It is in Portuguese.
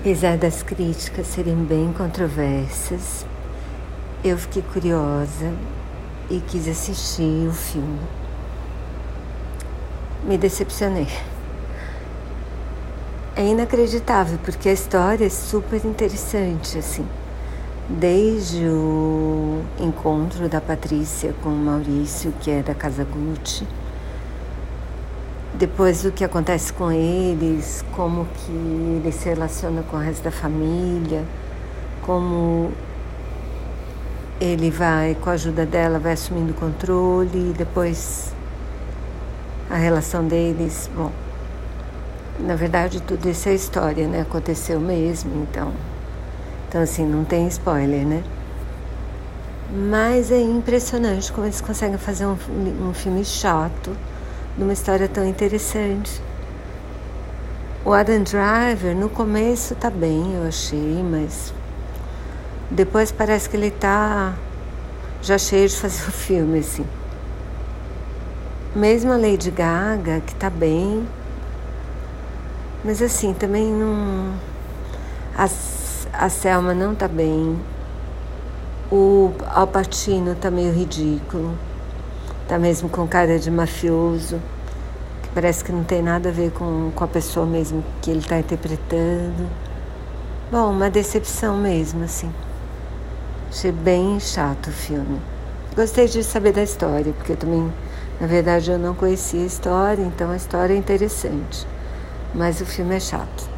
Apesar das críticas serem bem controversas, eu fiquei curiosa e quis assistir o filme. Me decepcionei. É inacreditável porque a história é super interessante, assim. Desde o encontro da Patrícia com o Maurício, que é da Casa Gucci, depois o que acontece com eles, como que ele se relaciona com o resto da família, como ele vai, com a ajuda dela, vai assumindo o controle, depois a relação deles, bom, na verdade tudo isso é história, né? Aconteceu mesmo, então. Então assim, não tem spoiler, né? Mas é impressionante como eles conseguem fazer um, um filme chato numa história tão interessante. O Adam Driver no começo tá bem, eu achei, mas depois parece que ele tá já cheio de fazer o filme assim. Mesmo a Lady Gaga, que tá bem, mas assim, também não a, a Selma não tá bem. O Alpatino tá meio ridículo. Tá mesmo com cara de mafioso, que parece que não tem nada a ver com, com a pessoa mesmo que ele está interpretando. Bom, uma decepção mesmo, assim. Achei bem chato o filme. Gostei de saber da história, porque eu também, na verdade, eu não conhecia a história, então a história é interessante. Mas o filme é chato.